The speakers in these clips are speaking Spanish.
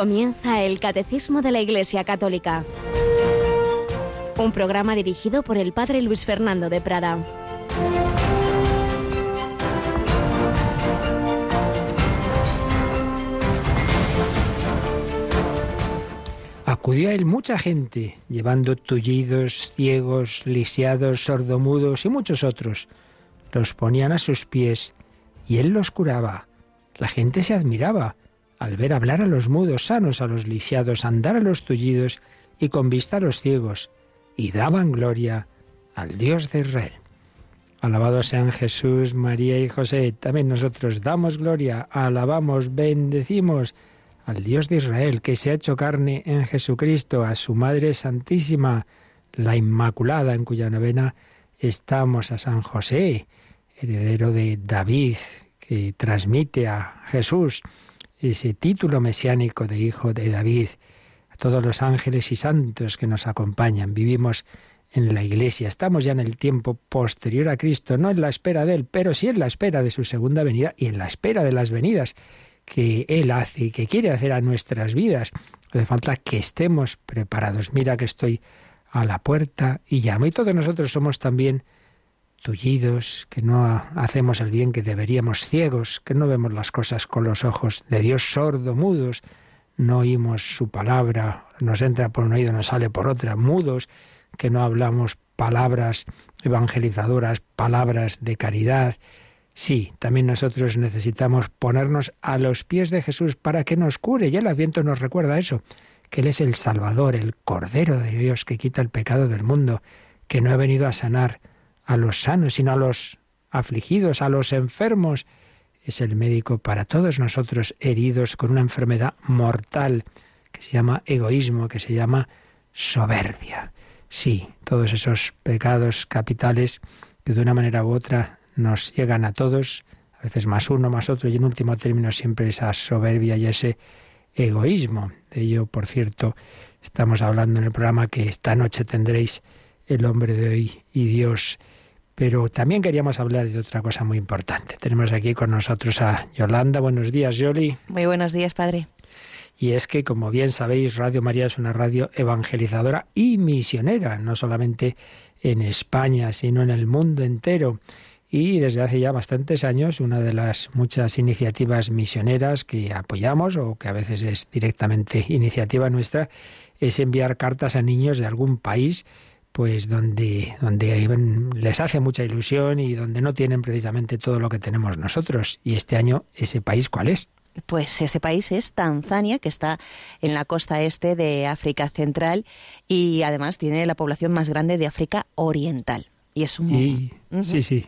Comienza el Catecismo de la Iglesia Católica. Un programa dirigido por el Padre Luis Fernando de Prada. Acudió a él mucha gente, llevando tullidos, ciegos, lisiados, sordomudos y muchos otros. Los ponían a sus pies y él los curaba. La gente se admiraba al ver hablar a los mudos, sanos a los lisiados, andar a los tullidos y con vista a los ciegos, y daban gloria al Dios de Israel. Alabado sean Jesús, María y José. También nosotros damos gloria, alabamos, bendecimos al Dios de Israel que se ha hecho carne en Jesucristo, a su Madre Santísima, la Inmaculada, en cuya novena estamos a San José, heredero de David, que transmite a Jesús ese título mesiánico de Hijo de David, a todos los ángeles y santos que nos acompañan. Vivimos en la Iglesia, estamos ya en el tiempo posterior a Cristo, no en la espera de Él, pero sí en la espera de su segunda venida y en la espera de las venidas que Él hace y que quiere hacer a nuestras vidas. Hace falta que estemos preparados. Mira que estoy a la puerta y llamo. Y todos nosotros somos también tullidos, que no hacemos el bien que deberíamos, ciegos, que no vemos las cosas con los ojos de Dios, sordo, mudos, no oímos su palabra, nos entra por un oído, nos sale por otra, mudos, que no hablamos palabras evangelizadoras, palabras de caridad. Sí, también nosotros necesitamos ponernos a los pies de Jesús para que nos cure, y el Adviento nos recuerda eso, que Él es el Salvador, el Cordero de Dios que quita el pecado del mundo, que no ha venido a sanar a los sanos, sino a los afligidos, a los enfermos. Es el médico para todos nosotros heridos con una enfermedad mortal que se llama egoísmo, que se llama soberbia. Sí, todos esos pecados capitales que de una manera u otra nos llegan a todos, a veces más uno, más otro, y en último término siempre esa soberbia y ese egoísmo. De ello, por cierto, estamos hablando en el programa que esta noche tendréis el hombre de hoy y Dios pero también queríamos hablar de otra cosa muy importante. Tenemos aquí con nosotros a Yolanda. Buenos días, Yoli. Muy buenos días, padre. Y es que, como bien sabéis, Radio María es una radio evangelizadora y misionera, no solamente en España, sino en el mundo entero. Y desde hace ya bastantes años, una de las muchas iniciativas misioneras que apoyamos, o que a veces es directamente iniciativa nuestra, es enviar cartas a niños de algún país pues donde, donde les hace mucha ilusión y donde no tienen precisamente todo lo que tenemos nosotros. Y este año, ¿ese país cuál es? Pues ese país es Tanzania, que está en la costa este de África Central y además tiene la población más grande de África Oriental. Y es un... Sí, sí,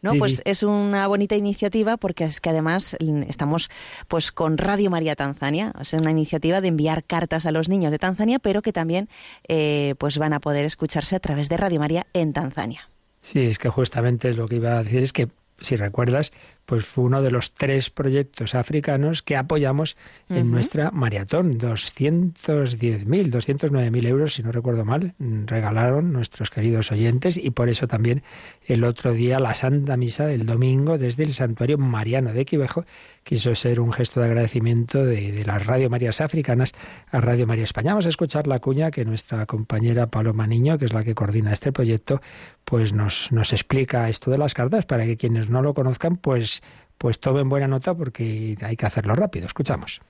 no, pues es una bonita iniciativa porque es que además estamos pues con Radio María Tanzania, es una iniciativa de enviar cartas a los niños de Tanzania, pero que también eh, pues van a poder escucharse a través de Radio María en Tanzania. Sí, es que justamente lo que iba a decir es que si recuerdas, pues fue uno de los tres proyectos africanos que apoyamos en nuestra maratón. 210.000, 209.000 euros, si no recuerdo mal, regalaron nuestros queridos oyentes y por eso también el otro día la Santa Misa del domingo desde el Santuario Mariano de Quivejo quiso ser un gesto de agradecimiento de, de las Radio Marías Africanas a Radio María España. Vamos a escuchar la cuña que nuestra compañera Paloma Niño, que es la que coordina este proyecto, pues nos, nos explica esto de las cartas para que quienes no lo conozcan, pues pues tomen buena nota porque hay que hacerlo rápido. Escuchamos.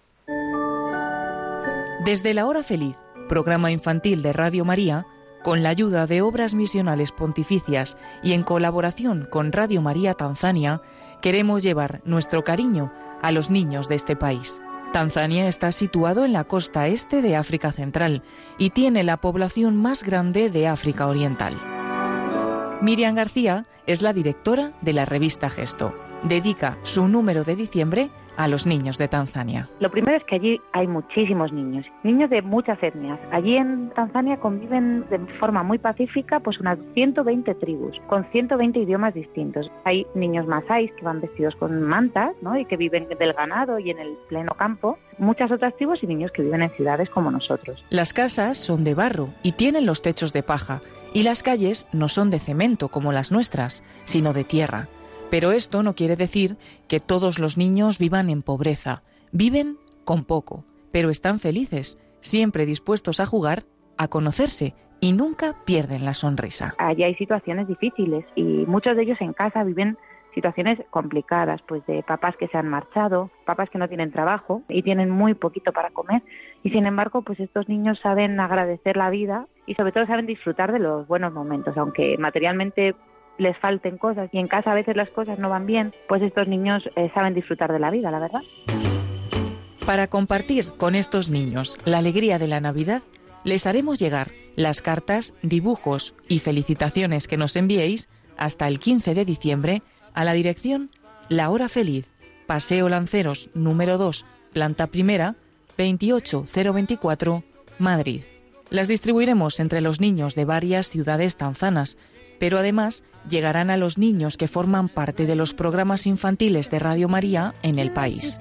Desde la hora feliz, programa infantil de Radio María, con la ayuda de Obras Misionales Pontificias y en colaboración con Radio María Tanzania, queremos llevar nuestro cariño a los niños de este país. Tanzania está situado en la costa este de África Central y tiene la población más grande de África Oriental. Miriam García es la directora de la revista Gesto dedica su número de diciembre a los niños de Tanzania. Lo primero es que allí hay muchísimos niños, niños de muchas etnias. Allí en Tanzania conviven de forma muy pacífica pues unas 120 tribus con 120 idiomas distintos. Hay niños masáis que van vestidos con mantas ¿no? y que viven del ganado y en el pleno campo. Muchas otras tribus y niños que viven en ciudades como nosotros. Las casas son de barro y tienen los techos de paja y las calles no son de cemento como las nuestras, sino de tierra. Pero esto no quiere decir que todos los niños vivan en pobreza. Viven con poco, pero están felices, siempre dispuestos a jugar, a conocerse y nunca pierden la sonrisa. Allí hay situaciones difíciles y muchos de ellos en casa viven situaciones complicadas, pues de papás que se han marchado, papás que no tienen trabajo y tienen muy poquito para comer y sin embargo, pues estos niños saben agradecer la vida y sobre todo saben disfrutar de los buenos momentos, aunque materialmente les falten cosas y en casa a veces las cosas no van bien, pues estos niños eh, saben disfrutar de la vida, la verdad. Para compartir con estos niños la alegría de la Navidad, les haremos llegar las cartas, dibujos y felicitaciones que nos enviéis hasta el 15 de diciembre a la dirección La Hora Feliz, Paseo Lanceros número 2, planta primera, 28024, Madrid. Las distribuiremos entre los niños de varias ciudades tanzanas, pero además llegarán a los niños que forman parte de los programas infantiles de Radio María en el país.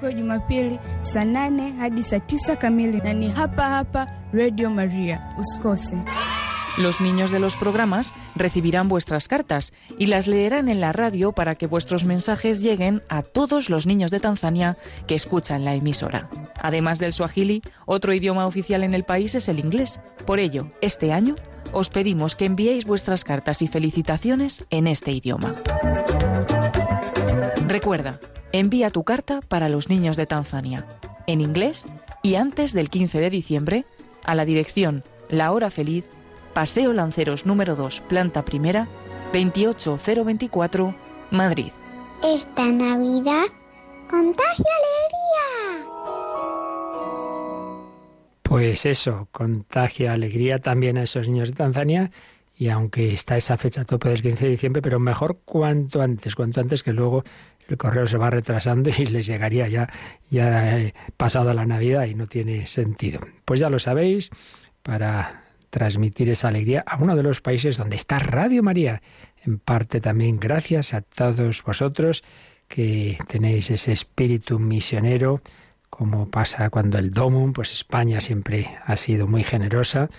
Los niños de los programas recibirán vuestras cartas y las leerán en la radio para que vuestros mensajes lleguen a todos los niños de Tanzania que escuchan la emisora. Además del swahili, otro idioma oficial en el país es el inglés. Por ello, este año os pedimos que enviéis vuestras cartas y felicitaciones en este idioma. Recuerda, envía tu carta para los niños de Tanzania, en inglés y antes del 15 de diciembre, a la dirección La Hora Feliz, Paseo Lanceros número 2, planta primera, 28024, Madrid. Esta Navidad contagia alegría. Pues eso, contagia alegría también a esos niños de Tanzania y aunque está esa fecha tope del 15 de diciembre, pero mejor cuanto antes, cuanto antes que luego el correo se va retrasando y les llegaría ya, ya eh, pasado la Navidad y no tiene sentido. Pues ya lo sabéis, para transmitir esa alegría a uno de los países donde está Radio María. En parte también gracias a todos vosotros que tenéis ese espíritu misionero, como pasa cuando el Domum, pues España siempre ha sido muy generosa.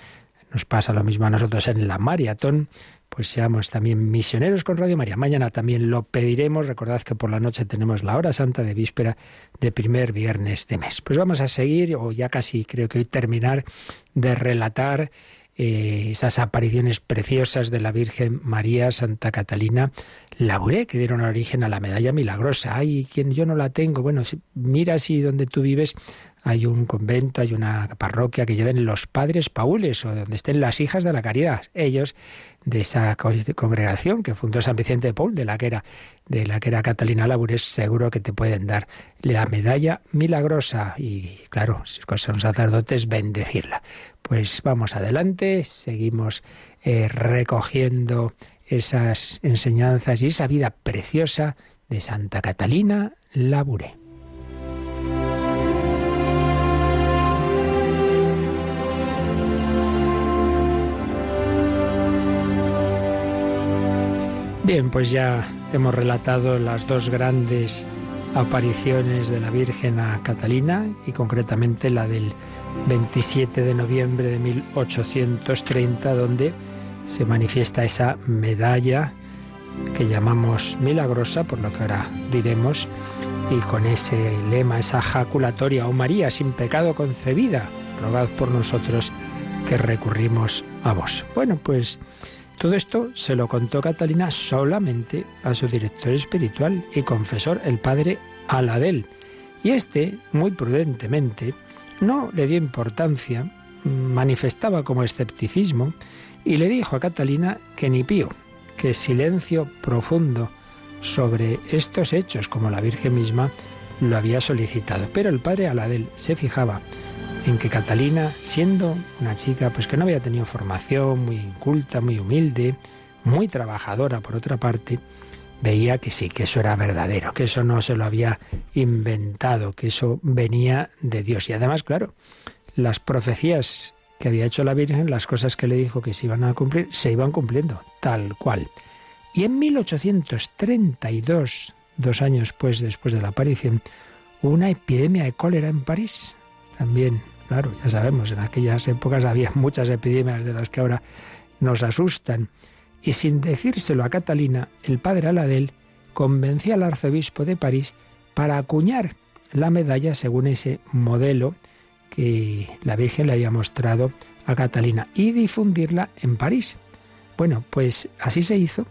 Nos pasa lo mismo a nosotros en la maratón, pues seamos también misioneros con Radio María. Mañana también lo pediremos. Recordad que por la noche tenemos la hora santa de víspera de primer viernes de mes. Pues vamos a seguir, o ya casi creo que hoy terminar, de relatar eh, esas apariciones preciosas de la Virgen María Santa Catalina Laburé, que dieron origen a la medalla milagrosa. Ay, quien yo no la tengo. Bueno, mira si donde tú vives hay un convento, hay una parroquia que lleven los padres paules o donde estén las hijas de la caridad. Ellos de esa congregación que fundó San Vicente de Paul, de la que era, de la que era Catalina Labures, seguro que te pueden dar la medalla milagrosa y claro, si son sacerdotes, bendecirla. Pues vamos adelante, seguimos eh, recogiendo esas enseñanzas y esa vida preciosa de Santa Catalina Labure. Bien, pues ya hemos relatado las dos grandes apariciones de la Virgen a Catalina y concretamente la del 27 de noviembre de 1830 donde se manifiesta esa medalla que llamamos milagrosa, por lo que ahora diremos, y con ese lema, esa jaculatoria, oh María, sin pecado concebida, rogad por nosotros que recurrimos a vos. Bueno, pues todo esto se lo contó Catalina solamente a su director espiritual y confesor, el padre Aladel. Y este, muy prudentemente, no le dio importancia, manifestaba como escepticismo y le dijo a Catalina que ni pío, que silencio profundo sobre estos hechos, como la Virgen misma lo había solicitado. Pero el padre Aladel se fijaba en que Catalina, siendo una chica pues que no había tenido formación, muy culta, muy humilde, muy trabajadora por otra parte, veía que sí, que eso era verdadero, que eso no se lo había inventado, que eso venía de Dios. Y además, claro, las profecías que había hecho la Virgen, las cosas que le dijo que se iban a cumplir, se iban cumpliendo, tal cual. Y en 1832, dos años pues, después de la aparición, una epidemia de cólera en París. También Claro, ya sabemos, en aquellas épocas había muchas epidemias de las que ahora nos asustan. Y sin decírselo a Catalina, el padre Aladel convenció al arzobispo de París para acuñar la medalla según ese modelo que la Virgen le había mostrado a Catalina y difundirla en París. Bueno, pues así se hizo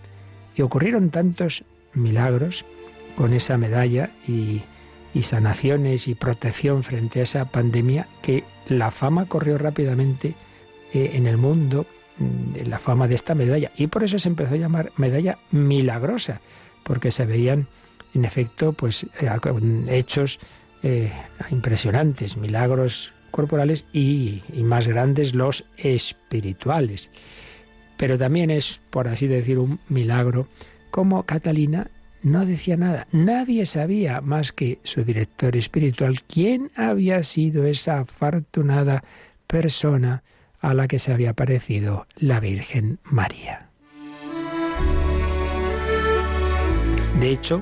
y ocurrieron tantos milagros con esa medalla y, sanaciones y protección frente a esa pandemia que la fama corrió rápidamente eh, en el mundo, mm, la fama de esta medalla. Y por eso se empezó a llamar medalla milagrosa, porque se veían, en efecto, pues eh, hechos eh, impresionantes, milagros corporales y, y más grandes los espirituales. Pero también es, por así decir, un milagro como Catalina no decía nada. Nadie sabía más que su director espiritual quién había sido esa afortunada persona a la que se había parecido la Virgen María. De hecho,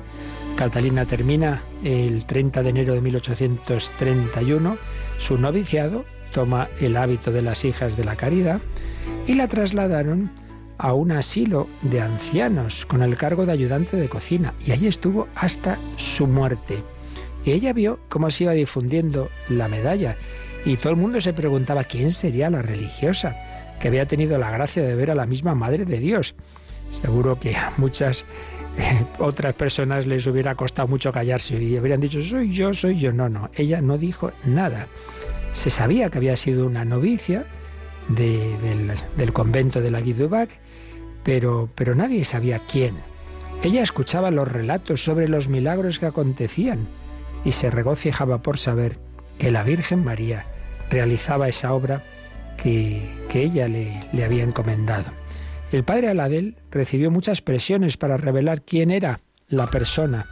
Catalina termina el 30 de enero de 1831 su noviciado, toma el hábito de las hijas de la caridad y la trasladaron a un asilo de ancianos con el cargo de ayudante de cocina y allí estuvo hasta su muerte. Y ella vio cómo se iba difundiendo la medalla y todo el mundo se preguntaba quién sería la religiosa que había tenido la gracia de ver a la misma Madre de Dios. Seguro que a muchas eh, otras personas les hubiera costado mucho callarse y habrían dicho soy yo, soy yo. No, no, ella no dijo nada. Se sabía que había sido una novicia del, convento de la Guidubac pero, pero nadie sabía quién. Ella escuchaba los relatos sobre los milagros que acontecían y se regocijaba por saber que la Virgen María realizaba esa obra que, que ella le, le, había encomendado. El padre Aladel recibió muchas presiones para revelar quién era la persona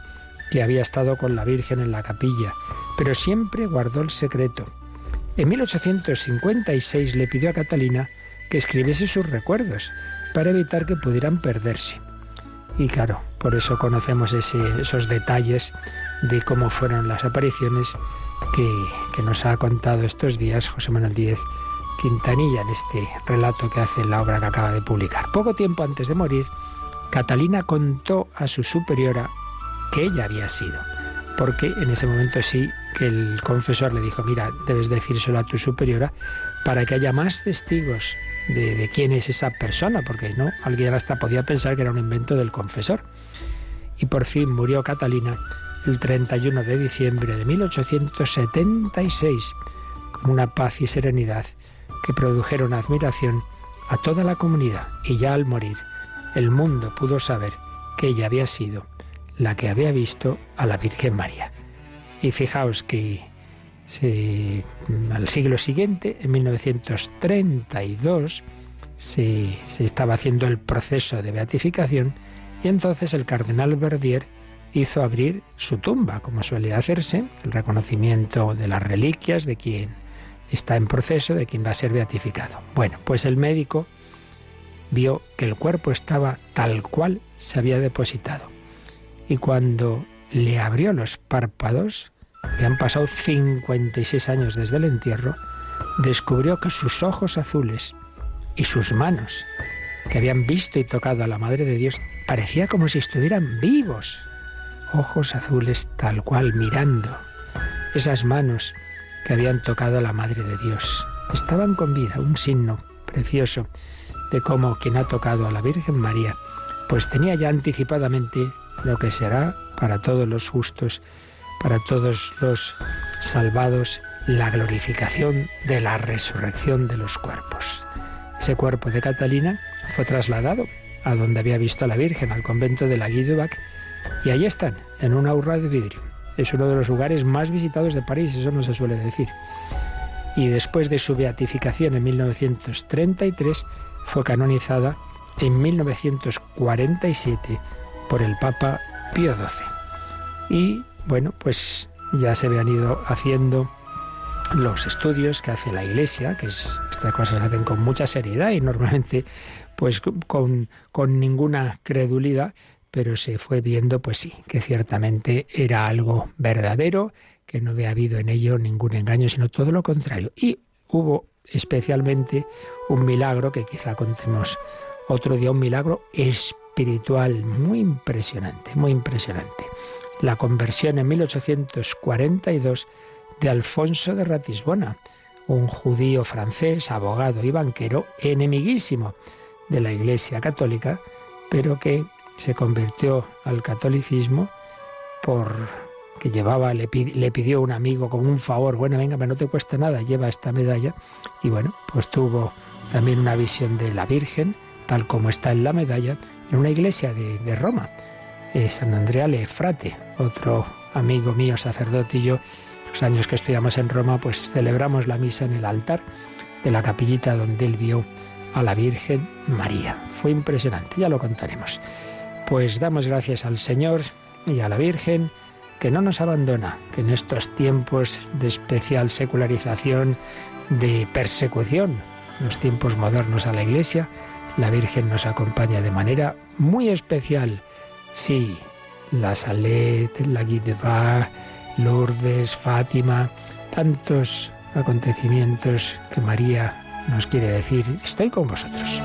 que había estado con la Virgen en la capilla, pero siempre guardó el secreto. En 1856 le pidió a Catalina que escribiese sus recuerdos, para evitar que pudieran perderse. Y claro, por eso conocemos esos detalles de cómo fueron las apariciones que, nos ha contado estos días José Manuel Díez Quintanilla en este relato que hace en la obra que acaba de publicar. Poco tiempo antes de morir, Catalina contó a su superiora que ella había sido, porque en ese momento sí que el confesor le dijo, mira, debes decírselo a tu superiora para que haya más testigos de, quién es esa persona, porque no, alguien hasta podía pensar que era un invento del confesor. Y por fin murió Catalina el 31 de diciembre de 1876, con una paz y serenidad que produjeron admiración a toda la comunidad. Y ya al morir, el mundo pudo saber que ella había sido la que había visto a la Virgen María. Y fijaos que al siglo siguiente, en 1932, se, se estaba haciendo el proceso de beatificación y entonces el cardenal Verdier hizo abrir su tumba, como suele hacerse, el reconocimiento de las reliquias de quien está en proceso, de quien va a ser beatificado. Bueno, pues el médico vio que el cuerpo estaba tal cual se había depositado. Y cuando le abrió los párpados, han pasado 56 años desde el entierro, descubrió que sus ojos azules y sus manos, que habían visto y tocado a la Madre de Dios, parecía como si estuvieran vivos. Ojos azules tal cual mirando. Esas manos que habían tocado a la Madre de Dios estaban con vida, un signo precioso de cómo quien ha tocado a la Virgen María, pues tenía ya anticipadamente lo que será para todos los justos para todos los salvados la glorificación de la resurrección de los cuerpos. Ese cuerpo de Catalina fue trasladado a donde había visto a la Virgen, al convento de la Guidubac, y allí están, en una urra de vidrio. Es uno de los lugares más visitados de París, eso no se suele decir. Y después de su beatificación en 1933, fue canonizada en 1947 por el Papa Pío XII. Y bueno, pues ya se habían ido haciendo los estudios que hace la Iglesia, que es, estas cosas se hacen con mucha seriedad y normalmente pues con, con ninguna credulidad, pero se fue viendo pues sí, que ciertamente era algo verdadero, que no había habido en ello ningún engaño, sino todo lo contrario. Y hubo especialmente un milagro que quizá contemos otro día, un milagro espiritual muy impresionante, muy impresionante la conversión en 1842 de Alfonso de Ratisbona, un judío francés, abogado y banquero, enemiguísimo de la Iglesia católica, pero que se convirtió al catolicismo por que llevaba, le, pidió un amigo como un favor, bueno, venga, no te cuesta nada, lleva esta medalla. Y bueno, pues tuvo también una visión de la Virgen, tal como está en la medalla, en una iglesia de, Roma. Eh, San Andrea Lefrate, otro amigo mío, sacerdote y yo, los años que estudiamos en Roma, pues celebramos la misa en el altar de la capillita donde él vio a la Virgen María. Fue impresionante, ya lo contaremos. Pues damos gracias al Señor y a la Virgen que no nos abandona, que en estos tiempos de especial secularización, de persecución, los tiempos modernos a la Iglesia, la Virgen nos acompaña de manera muy especial. Sí, la Salet, la Guideva, Lourdes, Fátima, tantos acontecimientos que María nos quiere decir, estoy con vosotros.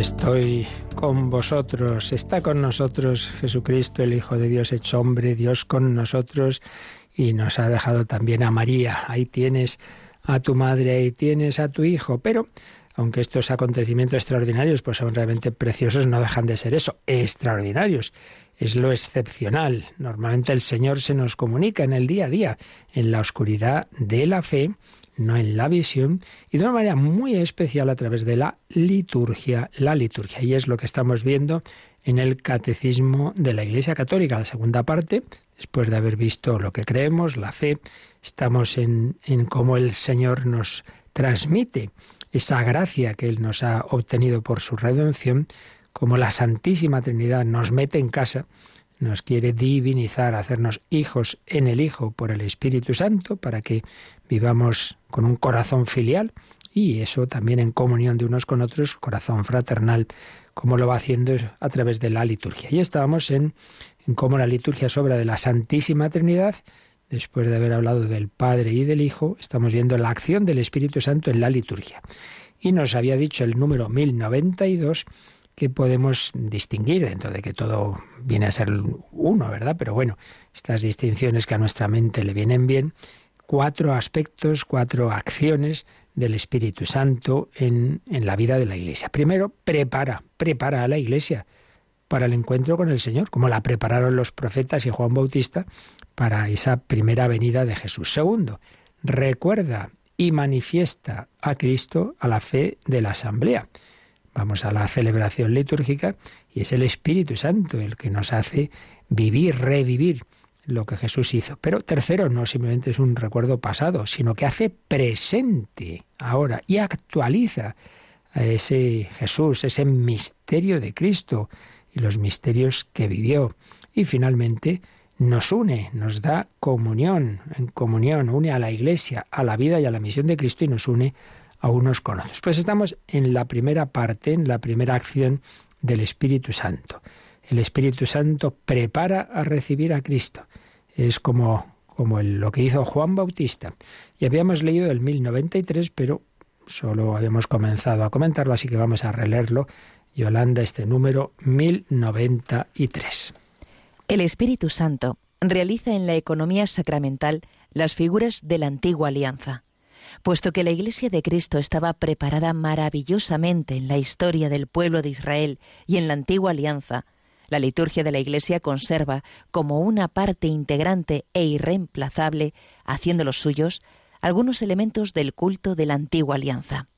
Estoy con vosotros, está con nosotros Jesucristo, el Hijo de Dios hecho hombre, Dios con nosotros y nos ha dejado también a María. Ahí tienes a tu madre, ahí tienes a tu hijo, pero aunque estos acontecimientos extraordinarios pues son realmente preciosos, no dejan de ser eso, extraordinarios. Es lo excepcional. Normalmente el Señor se nos comunica en el día a día, en la oscuridad de la fe no en la visión, y de una manera muy especial a través de la liturgia, la liturgia. Y es lo que estamos viendo en el Catecismo de la Iglesia Católica, la segunda parte, después de haber visto lo que creemos, la fe, estamos en, en cómo el Señor nos transmite esa gracia que Él nos ha obtenido por su redención, como la Santísima Trinidad nos mete en casa, nos quiere divinizar, hacernos hijos en el Hijo por el Espíritu Santo, para que vivamos con un corazón filial y eso también en comunión de unos con otros, corazón fraternal, como lo va haciendo a través de la liturgia. Y estábamos en, en cómo la liturgia es obra de la Santísima Trinidad. Después de haber hablado del Padre y del Hijo, estamos viendo la acción del Espíritu Santo en la liturgia. Y nos había dicho el número 1092 que podemos distinguir, dentro de que todo viene a ser uno, ¿verdad? Pero bueno, estas distinciones que a nuestra mente le vienen bien, cuatro aspectos, cuatro acciones del Espíritu Santo en, en, la vida de la Iglesia. Primero, prepara, prepara a la Iglesia para el encuentro con el Señor, como la prepararon los profetas y Juan Bautista para esa primera venida de Jesús. Segundo, recuerda y manifiesta a Cristo a la fe de la asamblea. Vamos a la celebración litúrgica y es el Espíritu Santo el que nos hace vivir, revivir lo que Jesús hizo. Pero tercero, no simplemente es un recuerdo pasado, sino que hace presente ahora y actualiza a ese Jesús, ese misterio de Cristo y los misterios que vivió. Y finalmente nos une, nos da comunión, en comunión, une a la Iglesia, a la vida y a la misión de Cristo y nos une a unos con otros. Pues estamos en la primera parte, en la primera acción del Espíritu Santo. El Espíritu Santo prepara a recibir a Cristo. Es como, como lo que hizo Juan Bautista. Y habíamos leído el 1093, pero solo habíamos comenzado a comentarlo, así que vamos a releerlo. Yolanda, este número 1093. El Espíritu Santo realiza en la economía sacramental las figuras de la antigua alianza puesto que la Iglesia de Cristo estaba preparada maravillosamente en la historia del pueblo de Israel y en la antigua alianza, la liturgia de la Iglesia conserva como una parte integrante e irreemplazable, haciendo los suyos, algunos elementos del culto de la antigua alianza,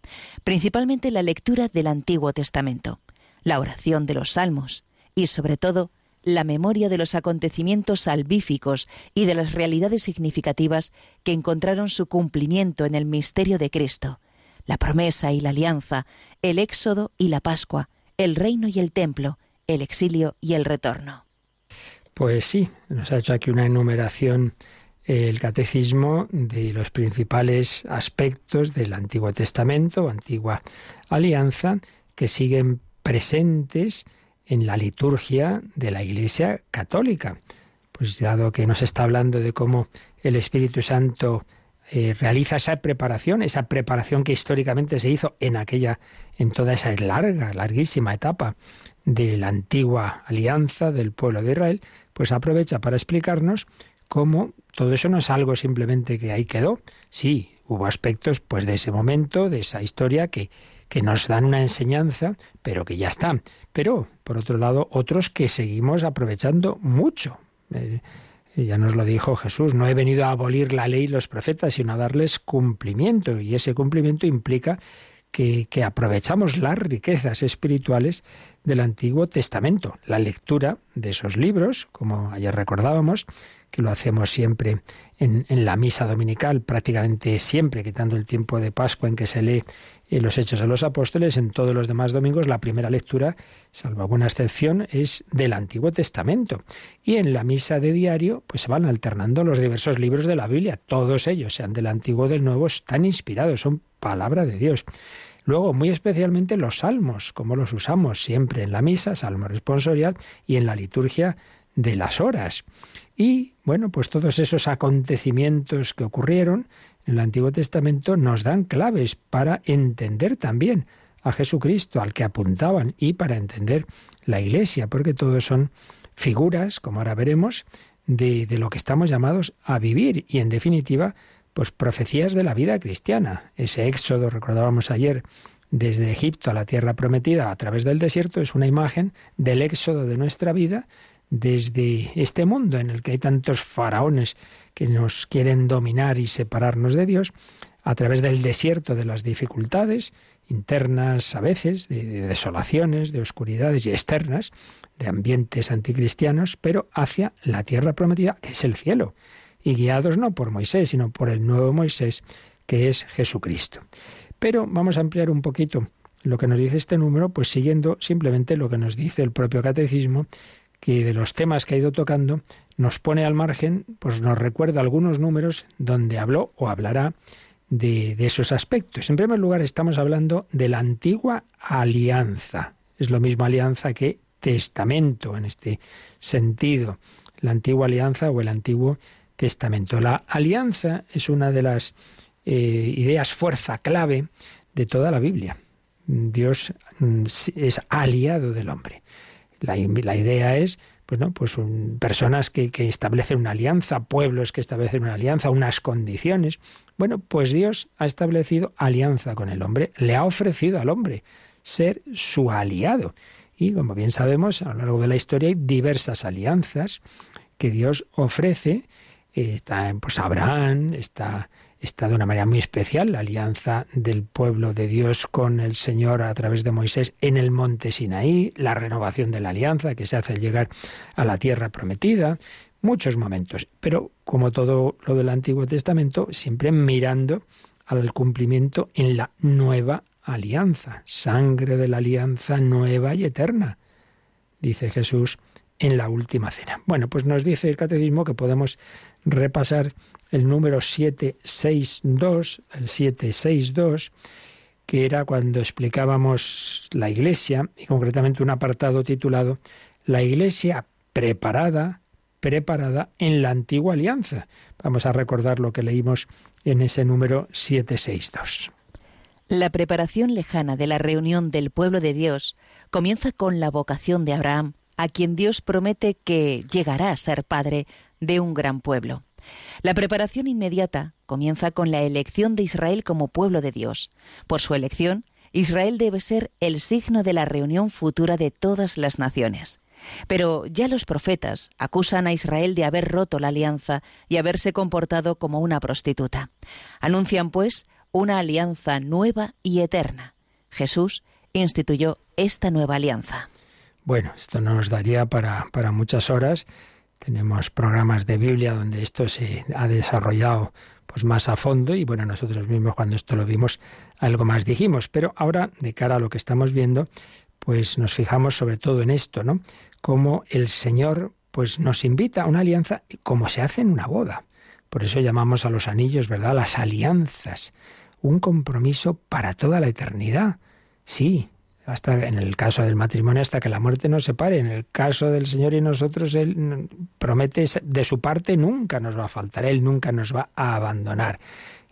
principalmente la lectura del Antiguo Testamento, la oración de los salmos y, sobre todo, la memoria de los acontecimientos salvíficos y de las realidades significativas que encontraron su cumplimiento en el misterio de Cristo, la promesa y la alianza, el éxodo y la Pascua, el reino y el templo, el exilio y el retorno. Pues sí, nos ha hecho aquí una enumeración el catecismo de los principales aspectos del Antiguo Testamento, antigua alianza, que siguen presentes en la liturgia de la Iglesia católica. Pues dado que nos está hablando de cómo el Espíritu Santo eh, realiza esa preparación, esa preparación que históricamente se hizo en aquella, en toda esa larga, larguísima etapa de la antigua alianza del pueblo de Israel, pues aprovecha para explicarnos cómo todo eso no es algo simplemente que ahí quedó. Sí, hubo aspectos pues de ese momento, de esa historia que, que nos dan una enseñanza, pero que ya están. Pero, por otro lado, otros que seguimos aprovechando mucho. Eh, ya nos lo dijo Jesús, no he venido a abolir la ley y los profetas, sino a darles cumplimiento. Y ese cumplimiento implica que, que, aprovechamos las riquezas espirituales del Antiguo Testamento, la lectura de esos libros, como ayer recordábamos, que lo hacemos siempre en, en, la misa dominical, prácticamente siempre, quitando el tiempo de Pascua en que se lee los Hechos de los Apóstoles, en todos los demás domingos la primera lectura, salvo alguna excepción, es del Antiguo Testamento. Y en la misa de diario, pues se van alternando los diversos libros de la Biblia. Todos ellos, sean del Antiguo o del Nuevo, están inspirados, son palabra de Dios. Luego, muy especialmente los salmos, como los usamos siempre en la misa, salmo responsorial, y en la liturgia de las horas. Y bueno, pues todos esos acontecimientos que ocurrieron en el Antiguo Testamento nos dan claves para entender también a Jesucristo, al que apuntaban, y para entender la Iglesia, porque todos son figuras, como ahora veremos, de, de lo que estamos llamados a vivir y, en definitiva, pues profecías de la vida cristiana. Ese éxodo, recordábamos ayer, desde Egipto a la tierra prometida a través del desierto, es una imagen del éxodo de nuestra vida desde este mundo en el que hay tantos faraones que nos quieren dominar y separarnos de Dios, a través del desierto de las dificultades internas a veces, de, desolaciones, de oscuridades y externas, de ambientes anticristianos, pero hacia la tierra prometida, que es el cielo, y guiados no por Moisés, sino por el nuevo Moisés, que es Jesucristo. Pero vamos a ampliar un poquito lo que nos dice este número, pues siguiendo simplemente lo que nos dice el propio catecismo, que de los temas que ha ido tocando nos pone al margen, pues nos recuerda algunos números donde habló o hablará de, de, esos aspectos. En primer lugar, estamos hablando de la antigua alianza. Es lo mismo alianza que testamento en este sentido. La antigua alianza o el antiguo testamento. La alianza es una de las eh, ideas fuerza clave de toda la Biblia. Dios mm, es aliado del hombre. La, idea es pues no, pues personas que, que, establecen una alianza, pueblos que establecen una alianza, unas condiciones. Bueno, pues Dios ha establecido alianza con el hombre, le ha ofrecido al hombre ser su aliado. Y como bien sabemos, a lo largo de la historia hay diversas alianzas que Dios ofrece. Está pues Abraham, está está de una manera muy especial la alianza del pueblo de Dios con el Señor a través de Moisés en el monte Sinaí, la renovación de la alianza que se hace al llegar a la tierra prometida, muchos momentos. Pero como todo lo del Antiguo Testamento, siempre mirando al cumplimiento en la nueva alianza, sangre de la alianza nueva y eterna, dice Jesús en la última cena. Bueno, pues nos dice el catecismo que podemos repasar el número 762, el 762, que era cuando explicábamos la Iglesia, y concretamente un apartado titulado La Iglesia preparada, preparada en la antigua alianza. Vamos a recordar lo que leímos en ese número 762. La preparación lejana de la reunión del pueblo de Dios comienza con la vocación de Abraham, a quien Dios promete que llegará a ser padre de un gran pueblo. La preparación inmediata comienza con la elección de Israel como pueblo de Dios. Por su elección, Israel debe ser el signo de la reunión futura de todas las naciones. Pero ya los profetas acusan a Israel de haber roto la alianza y haberse comportado como una prostituta. Anuncian, pues, una alianza nueva y eterna. Jesús instituyó esta nueva alianza. Bueno, esto nos daría para, para muchas horas. Tenemos programas de Biblia donde esto se ha desarrollado pues más a fondo y bueno, nosotros mismos cuando esto lo vimos algo más dijimos, pero ahora de cara a lo que estamos viendo, pues nos fijamos sobre todo en esto, ¿no? Cómo el Señor pues nos invita a una alianza como se hace en una boda. Por eso llamamos a los anillos, ¿verdad? Las alianzas, un compromiso para toda la eternidad. Sí, hasta en el caso del matrimonio hasta que la muerte nos separe. En el caso del Señor y nosotros, Él promete de su parte nunca nos va a faltar, Él nunca nos va a abandonar.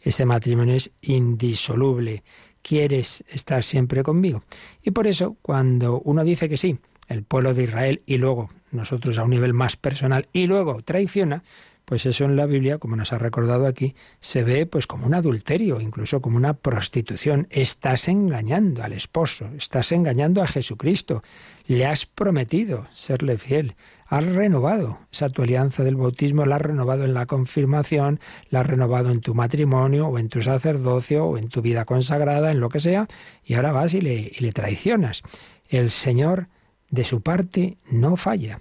Ese matrimonio es indisoluble. ¿Quieres estar siempre conmigo? Y por eso, cuando uno dice que sí, el pueblo de Israel y luego nosotros a un nivel más personal y luego traiciona, pues eso en la Biblia, como nos ha recordado aquí, se ve pues como un adulterio, incluso como una prostitución. Estás engañando al esposo, estás engañando a Jesucristo. Le has prometido serle fiel. Has renovado esa tu alianza del bautismo, la has renovado en la confirmación, la has renovado en tu matrimonio o en tu sacerdocio o en tu vida consagrada, en lo que sea, y ahora vas y le, y le traicionas. El Señor, de su parte, no falla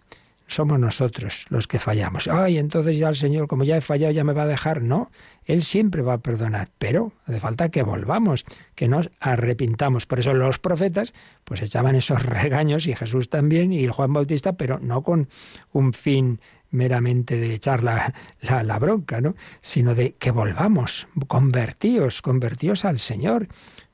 somos nosotros los que fallamos. Ay, entonces ya el Señor, como ya he fallado, ya me va a dejar. No, Él siempre va a perdonar, pero hace falta que volvamos, que nos arrepintamos. Por eso los profetas, pues echaban esos regaños, y Jesús también, y Juan Bautista, pero no con un fin meramente de echar la, la, bronca, ¿no? sino de que volvamos, convertíos, convertíos al Señor,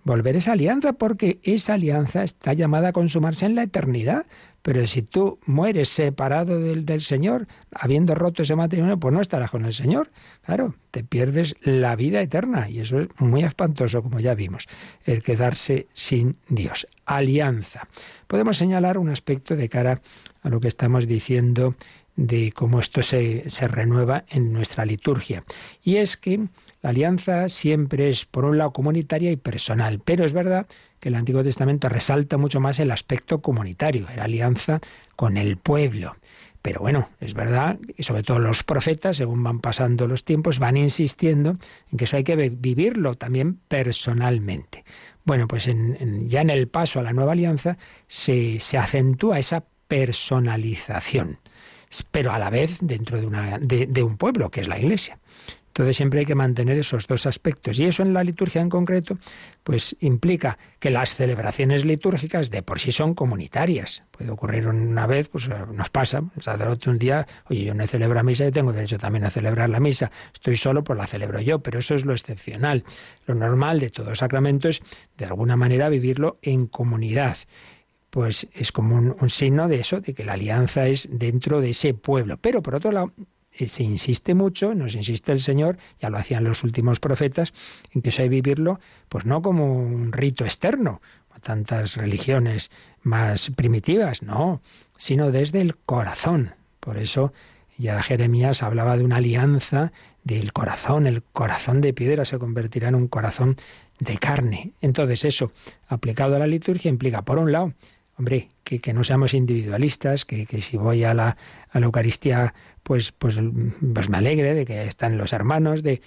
volver esa alianza, porque esa alianza está llamada a consumarse en la eternidad. Pero si tú mueres separado del, del, Señor, habiendo roto ese matrimonio, pues no estarás con el Señor. Claro, te pierdes la vida eterna y eso es muy espantoso, como ya vimos, el quedarse sin Dios. Alianza. Podemos señalar un aspecto de cara a lo que estamos diciendo de cómo esto se, se renueva en nuestra liturgia. Y es que la alianza siempre es, por un lado, comunitaria y personal, pero es verdad el Antiguo Testamento resalta mucho más el aspecto comunitario, era alianza con el pueblo. Pero bueno, es verdad, y sobre todo los profetas, según van pasando los tiempos, van insistiendo en que eso hay que vivirlo también personalmente. Bueno, pues ya en el paso a la nueva alianza se, se acentúa esa personalización, pero a la vez dentro de, una, de un pueblo, que es la Iglesia. Entonces siempre hay que mantener esos dos aspectos. Y eso en la liturgia en concreto, pues implica que las celebraciones litúrgicas de por sí son comunitarias. Puede ocurrir una vez, pues nos pasa, el sacerdote un día, oye, yo no celebro misa, yo tengo derecho también a celebrar la misa. Estoy solo, pues la celebro yo, pero eso es lo excepcional. Lo normal de todo sacramento es, de alguna manera, vivirlo en comunidad pues es como un, signo de eso, de que la alianza es dentro de ese pueblo. Pero por otro lado, se insiste mucho, nos insiste el Señor, ya lo hacían los últimos profetas, en que eso hay vivirlo, pues no como un rito externo, como tantas religiones más primitivas, no, sino desde el corazón. Por eso ya Jeremías hablaba de una alianza del corazón, el corazón de piedra se convertirá en un corazón de carne. Entonces eso, aplicado a la liturgia, implica, por un lado, hombre, que, no seamos individualistas, que, si voy a la, Eucaristía pues, pues, pues me alegre de que están los hermanos, de,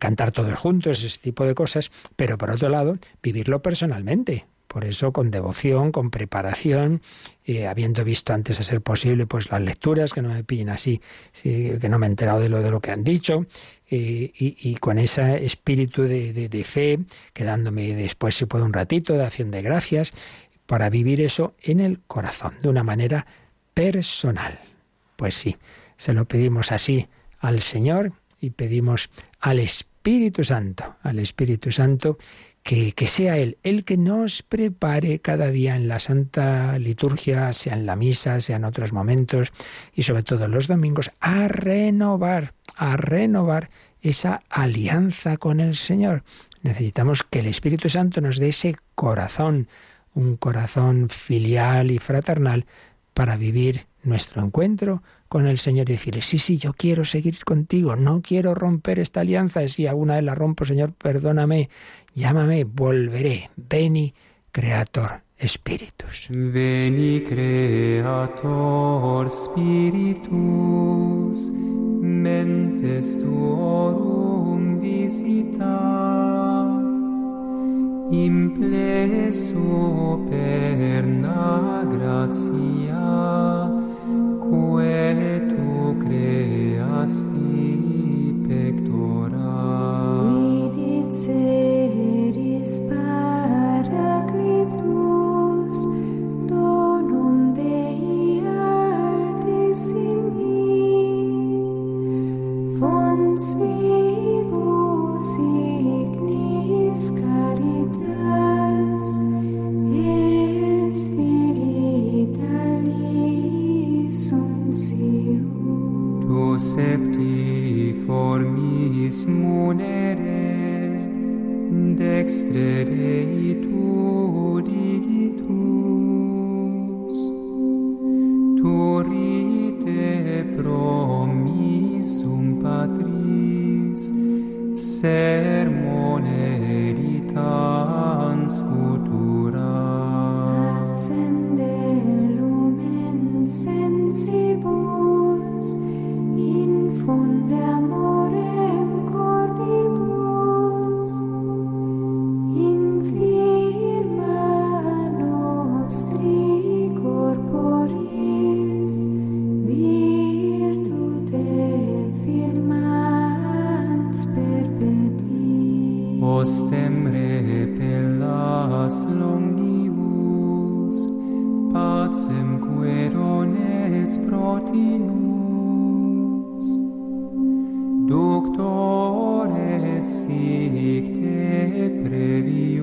cantar todos juntos, ese tipo de cosas, pero por otro lado, vivirlo personalmente. Por eso, con devoción, con preparación, eh, habiendo visto antes a ser posible pues las lecturas, que no me pillen así, que no me he enterado de lo, de lo que han dicho, eh, y, con ese espíritu de, de, fe, quedándome después, si puedo, un ratito de acción de gracias, para vivir eso en el corazón, de una manera personal. Pues sí, se lo pedimos así al Señor y pedimos al Espíritu Santo, al Espíritu Santo, que, que, sea Él, el que nos prepare cada día en la Santa Liturgia, sea en la misa, sea en otros momentos y sobre todo los domingos, a renovar, a renovar esa alianza con el Señor. Necesitamos que el Espíritu Santo nos dé ese corazón, un corazón filial y fraternal para vivir nuestro encuentro con el Señor y decirle, sí, sí, yo quiero seguir contigo, no quiero romper esta alianza, si alguna vez la rompo, Señor, perdóname, llámame, volveré, veni Creator Spiritus. Veni Creator Spiritus, mentes tuorum implesso per na gratia quae tu creasti pectora. Vidi ceris Doctore sic te previ.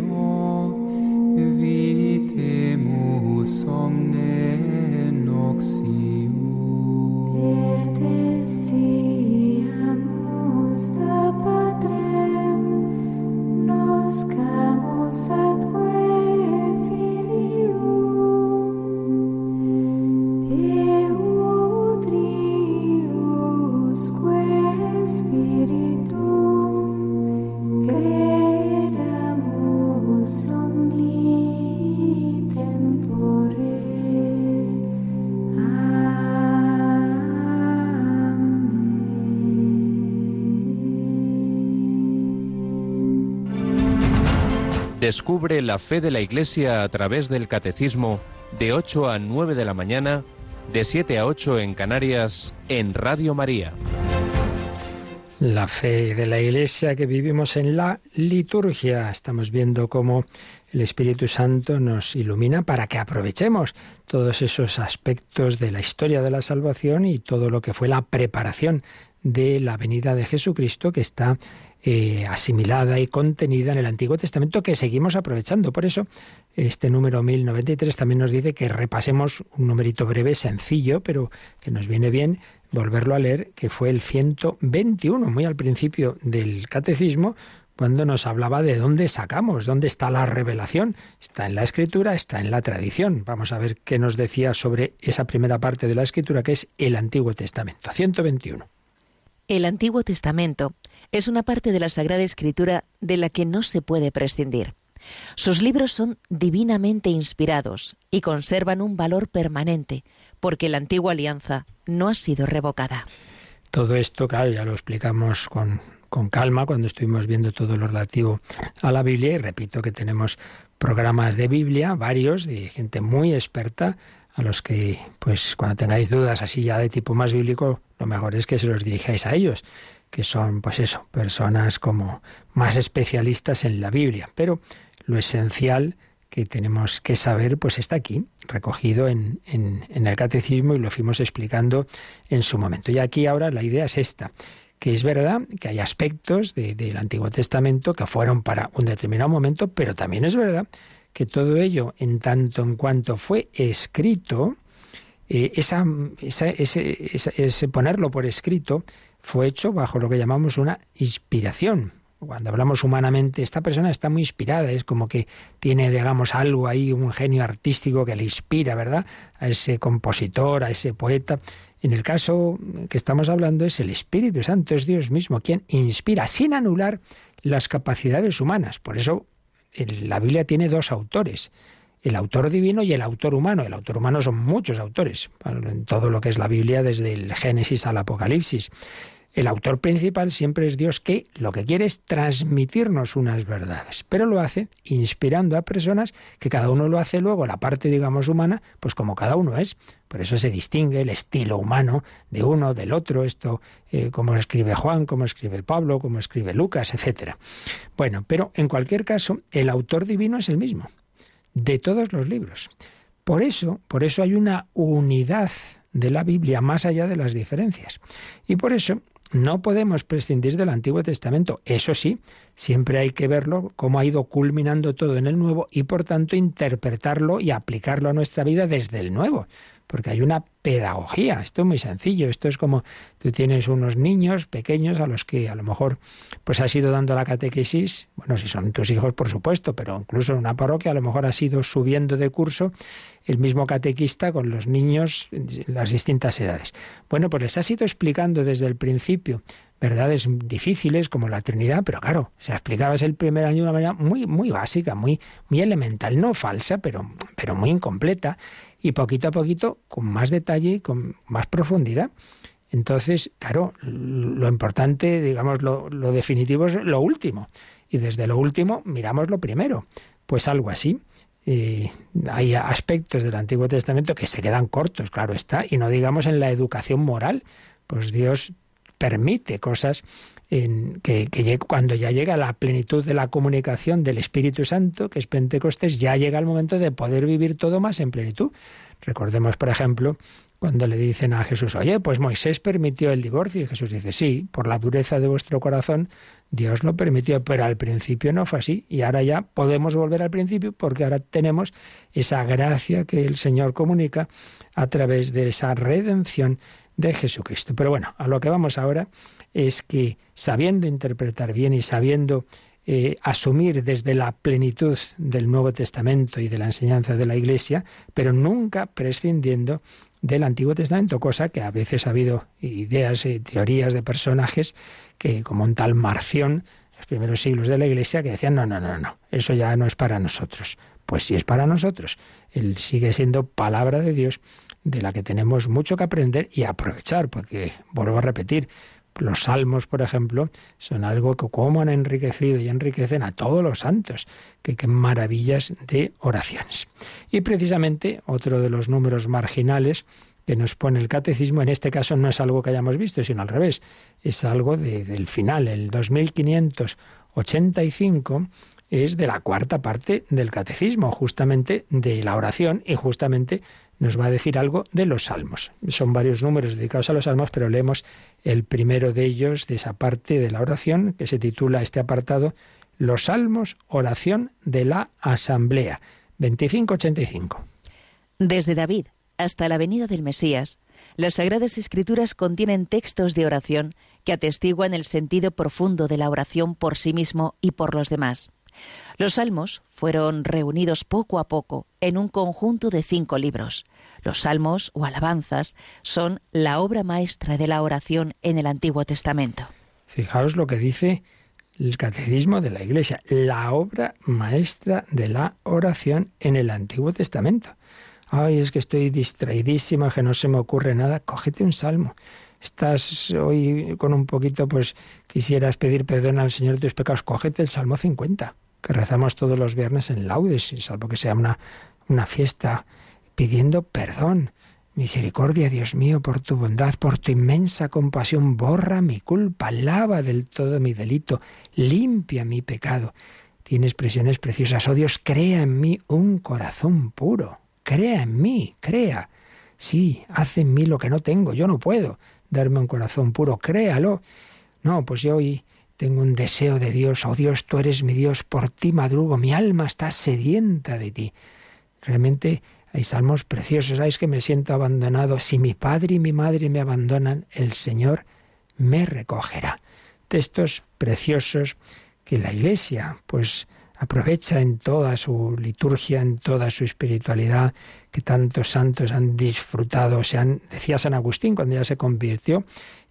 Descubre la fe de la Iglesia a través del Catecismo de 8 a 9 de la mañana, de 7 a 8 en Canarias, en Radio María. La fe de la Iglesia que vivimos en la liturgia. Estamos viendo cómo el Espíritu Santo nos ilumina para que aprovechemos todos esos aspectos de la historia de la salvación y todo lo que fue la preparación de la venida de Jesucristo que está eh, asimilada y contenida en el Antiguo Testamento que seguimos aprovechando. Por eso, este número 1093 también nos dice que repasemos un numerito breve, sencillo, pero que nos viene bien volverlo a leer, que fue el 121, muy al principio del Catecismo, cuando nos hablaba de dónde sacamos, dónde está la revelación. Está en la Escritura, está en la tradición. Vamos a ver qué nos decía sobre esa primera parte de la Escritura, que es el Antiguo Testamento. 121. El Antiguo Testamento es una parte de la Sagrada Escritura de la que no se puede prescindir. Sus libros son divinamente inspirados y conservan un valor permanente, porque la antigua alianza no ha sido revocada. Todo esto, claro, ya lo explicamos con, con calma cuando estuvimos viendo todo lo relativo a la Biblia y repito que tenemos programas de Biblia, varios, de gente muy experta, a los que, pues, cuando tengáis dudas así ya de tipo más bíblico, lo mejor es que se los dirijáis a ellos, que son, pues eso, personas como más especialistas en la Biblia. Pero lo esencial que tenemos que saber, pues está aquí, recogido en, en, en el catecismo y lo fuimos explicando en su momento. Y aquí ahora la idea es esta que es verdad que hay aspectos de, del Antiguo Testamento que fueron para un determinado momento, pero también es verdad que todo ello, en tanto en cuanto fue escrito, eh, esa, esa, ese, esa, ese ponerlo por escrito fue hecho bajo lo que llamamos una inspiración. Cuando hablamos humanamente, esta persona está muy inspirada, es como que tiene, digamos, algo ahí, un genio artístico que le inspira, ¿verdad? A ese compositor, a ese poeta. En el caso que estamos hablando es el Espíritu Santo, es Dios mismo quien inspira sin anular las capacidades humanas. Por eso la Biblia tiene dos autores, el autor divino y el autor humano. El autor humano son muchos autores, en todo lo que es la Biblia, desde el Génesis al Apocalipsis. El autor principal siempre es Dios que lo que quiere es transmitirnos unas verdades, pero lo hace inspirando a personas que cada uno lo hace luego, la parte, digamos, humana, pues como cada uno es. Por eso se distingue el estilo humano de uno, del otro, esto, eh, como escribe Juan, como escribe Pablo, como escribe Lucas, etcétera. Bueno, pero en cualquier caso, el autor divino es el mismo, de todos los libros. Por eso, por eso hay una unidad de la Biblia más allá de las diferencias. Y por eso no podemos prescindir del Antiguo Testamento. Eso sí, siempre hay que verlo cómo ha ido culminando todo en el Nuevo y por tanto interpretarlo y aplicarlo a nuestra vida desde el Nuevo. Porque hay una pedagogía, esto es muy sencillo, esto es como tú tienes unos niños pequeños a los que a lo mejor pues has ido dando la catequesis, bueno, si son tus hijos por supuesto, pero incluso en una parroquia a lo mejor has ido subiendo de curso el mismo catequista con los niños las distintas edades. Bueno, pues les has ido explicando desde el principio verdades difíciles como la Trinidad, pero claro, se la explicabas el primer año de una manera muy, muy básica, muy, muy elemental, no falsa, pero, pero muy incompleta, y poquito a poquito, con más detalle con más profundidad. Entonces, claro, lo importante, digamos, lo, lo definitivo es lo último. Y desde lo último miramos lo primero. Pues algo así. Eh, hay aspectos del Antiguo Testamento que se quedan cortos, claro está, y no digamos en la educación moral. Pues Dios permite cosas que, cuando ya llega la plenitud de la comunicación del Espíritu Santo, que es Pentecostés, ya llega el momento de poder vivir todo más en plenitud. Recordemos, por ejemplo, cuando le dicen a Jesús, oye, pues Moisés permitió el divorcio, y Jesús dice, sí, por la dureza de vuestro corazón, Dios lo permitió, pero al principio no fue así, y ahora ya podemos volver al principio porque ahora tenemos esa gracia que el Señor comunica a través de esa redención de Jesucristo. Pero bueno, a lo que vamos ahora es que sabiendo interpretar bien y sabiendo eh, asumir desde la plenitud del Nuevo Testamento y de la enseñanza de la Iglesia, pero nunca prescindiendo del Antiguo Testamento, cosa que a veces ha habido ideas y teorías de personajes que, como un tal Marción, los primeros siglos de la Iglesia, que decían, no, no, no, no, eso ya no es para nosotros. Pues sí es para nosotros. Él sigue siendo palabra de Dios de la que tenemos mucho que aprender y aprovechar, porque, vuelvo a repetir, los salmos, por ejemplo, son algo que como han enriquecido y enriquecen a todos los santos. Que maravillas de oraciones. Y precisamente otro de los números marginales que nos pone el catecismo, en este caso no es algo que hayamos visto, sino al revés, es algo de- del final, el 2585 es de la cuarta parte del catecismo, justamente de la oración y justamente nos va a decir algo de los salmos. Son varios números dedicados a los salmos, pero leemos el primero de ellos, de esa parte de la oración, que se titula este apartado, Los salmos, oración de la asamblea, 2585. Desde David hasta la venida del Mesías, las Sagradas Escrituras contienen textos de oración que atestiguan el sentido profundo de la oración por sí mismo y por los demás. Los salmos fueron reunidos poco a poco en un conjunto de cinco libros. Los salmos o alabanzas son la obra maestra de la oración en el Antiguo Testamento. Fijaos lo que dice el catecismo de la Iglesia, la obra maestra de la oración en el Antiguo Testamento. Ay, es que estoy distraidísima, que no se me ocurre nada. Cógete un salmo. Estás hoy con un poquito, pues quisieras pedir perdón al Señor de tus pecados. Cógete el Salmo 50, que rezamos todos los viernes en laudes, salvo que sea una, una fiesta, pidiendo perdón. Misericordia, Dios mío, por tu bondad, por tu inmensa compasión, borra mi culpa, lava del todo mi delito, limpia mi pecado. Tiene expresiones preciosas. Oh Dios, crea en mí un corazón puro. Crea en mí, crea. Sí, haz en mí lo que no tengo. Yo no puedo darme un corazón puro. Créalo. No, pues yo hoy tengo un deseo de Dios. Oh Dios, tú eres mi Dios, por ti madrugo. Mi alma está sedienta de ti. Realmente hay salmos preciosos. Sabes que me siento abandonado. Si mi padre y mi madre me abandonan, el Señor me recogerá. Textos preciosos que la Iglesia, pues, aprovecha en toda su liturgia, en toda su espiritualidad, que tantos santos han disfrutado, se han, decía San Agustín cuando ya se convirtió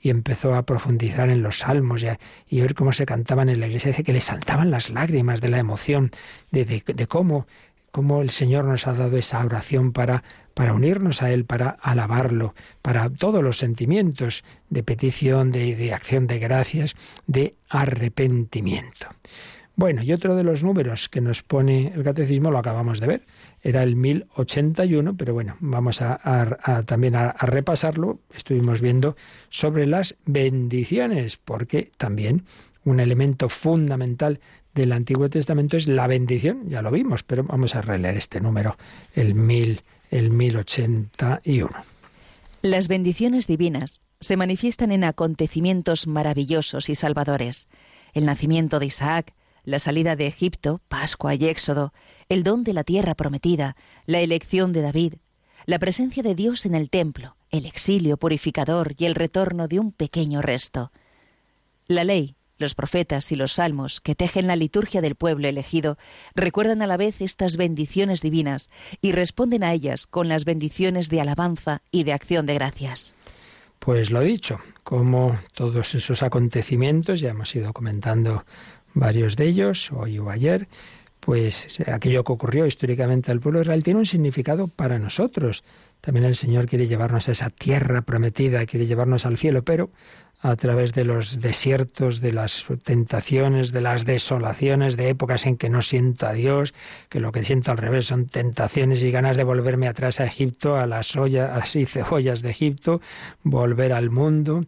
y empezó a profundizar en los salmos y, a, ver cómo se cantaban en la iglesia, dice que le saltaban las lágrimas de la emoción, de, de, de cómo, cómo el Señor nos ha dado esa oración para para unirnos a Él, para alabarlo, para todos los sentimientos de petición, de, de, acción de gracias, de arrepentimiento. Bueno, y otro de los números que nos pone el catecismo lo acabamos de ver, era el 1081, pero bueno, vamos a, también a, a repasarlo. Estuvimos viendo sobre las bendiciones, porque también un elemento fundamental del Antiguo Testamento es la bendición, ya lo vimos, pero vamos a releer este número, el 1000 el 1081. Las bendiciones divinas se manifiestan en acontecimientos maravillosos y salvadores. El nacimiento de Isaac, la salida de Egipto, Pascua y Éxodo, el don de la tierra prometida, la elección de David, la presencia de Dios en el templo, el exilio purificador y el retorno de un pequeño resto. La ley, los profetas y los salmos que tejen la liturgia del pueblo elegido recuerdan a la vez estas bendiciones divinas y responden a ellas con las bendiciones de alabanza y de acción de gracias. Pues lo dicho, como todos esos acontecimientos, ya hemos ido comentando varios de ellos, hoy o ayer, pues aquello que ocurrió históricamente al pueblo de Israel tiene un significado para nosotros. También el Señor quiere llevarnos a esa tierra prometida, quiere llevarnos al cielo, pero a través de los desiertos, de las tentaciones, de las desolaciones, de épocas en que no siento a Dios, que lo que siento al revés son tentaciones y ganas de volverme atrás a Egipto, a las ollas, así cebollas de Egipto, volver al mundo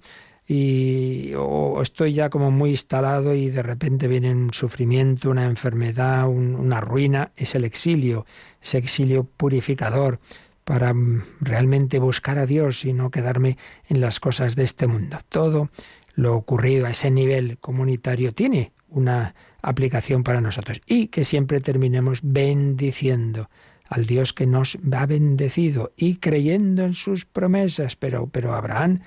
y o estoy ya como muy instalado y de repente viene un sufrimiento, una enfermedad, un, una ruina, es el exilio, ese exilio purificador para realmente buscar a Dios y no quedarme en las cosas de este mundo. Todo lo ocurrido a ese nivel comunitario tiene una aplicación para nosotros y que siempre terminemos bendiciendo al Dios que nos ha bendecido y creyendo en sus promesas. Pero, pero Abraham,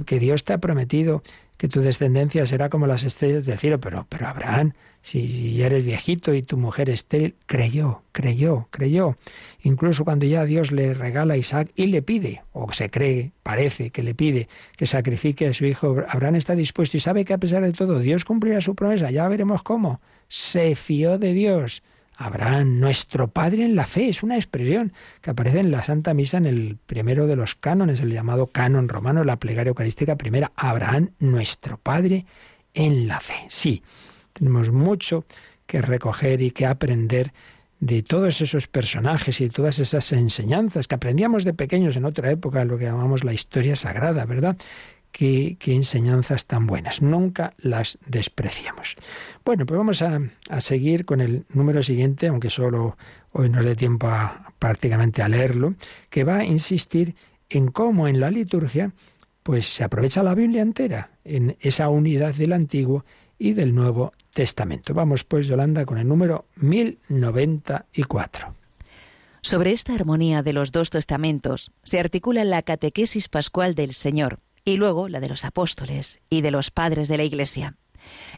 que, Dios te ha prometido que tu descendencia será como las estrellas del cielo, pero, pero Abraham, si, si ya eres viejito y tu mujer estéril, creyó, creyó, creyó. Incluso cuando ya Dios le regala a Isaac y le pide, o se cree, parece que le pide que sacrifique a su hijo, Abraham está dispuesto y sabe que a pesar de todo Dios cumplirá su promesa, ya veremos cómo. Se fió de Dios. Abraham, nuestro Padre en la fe, es una expresión que aparece en la Santa Misa en el primero de los cánones, el llamado canon romano, la plegaria eucarística primera. Abraham, nuestro Padre en la fe. Sí, tenemos mucho que recoger y que aprender de todos esos personajes y todas esas enseñanzas que aprendíamos de pequeños en otra época, lo que llamamos la historia sagrada, ¿verdad? Qué, enseñanzas tan buenas. Nunca las despreciamos. Bueno, pues vamos a, a, seguir con el número siguiente, aunque solo hoy nos dé tiempo a, prácticamente a leerlo, que va a insistir en cómo en la liturgia pues se aprovecha la Biblia entera, en esa unidad del Antiguo y del Nuevo Testamento. Vamos pues, Yolanda, con el número 1094. Sobre esta armonía de los dos testamentos se articula la catequesis pascual del Señor y luego la de los apóstoles y de los padres de la Iglesia.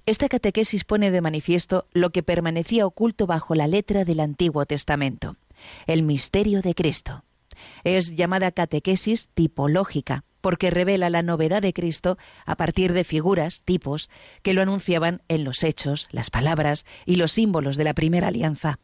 Esta catequesis pone de manifiesto lo que permanecía oculto bajo la letra del Antiguo Testamento, el misterio de Cristo. Es llamada catequesis tipológica, porque revela la novedad de Cristo a partir de figuras, tipos, que lo anunciaban en los hechos, las palabras y los símbolos de la primera alianza.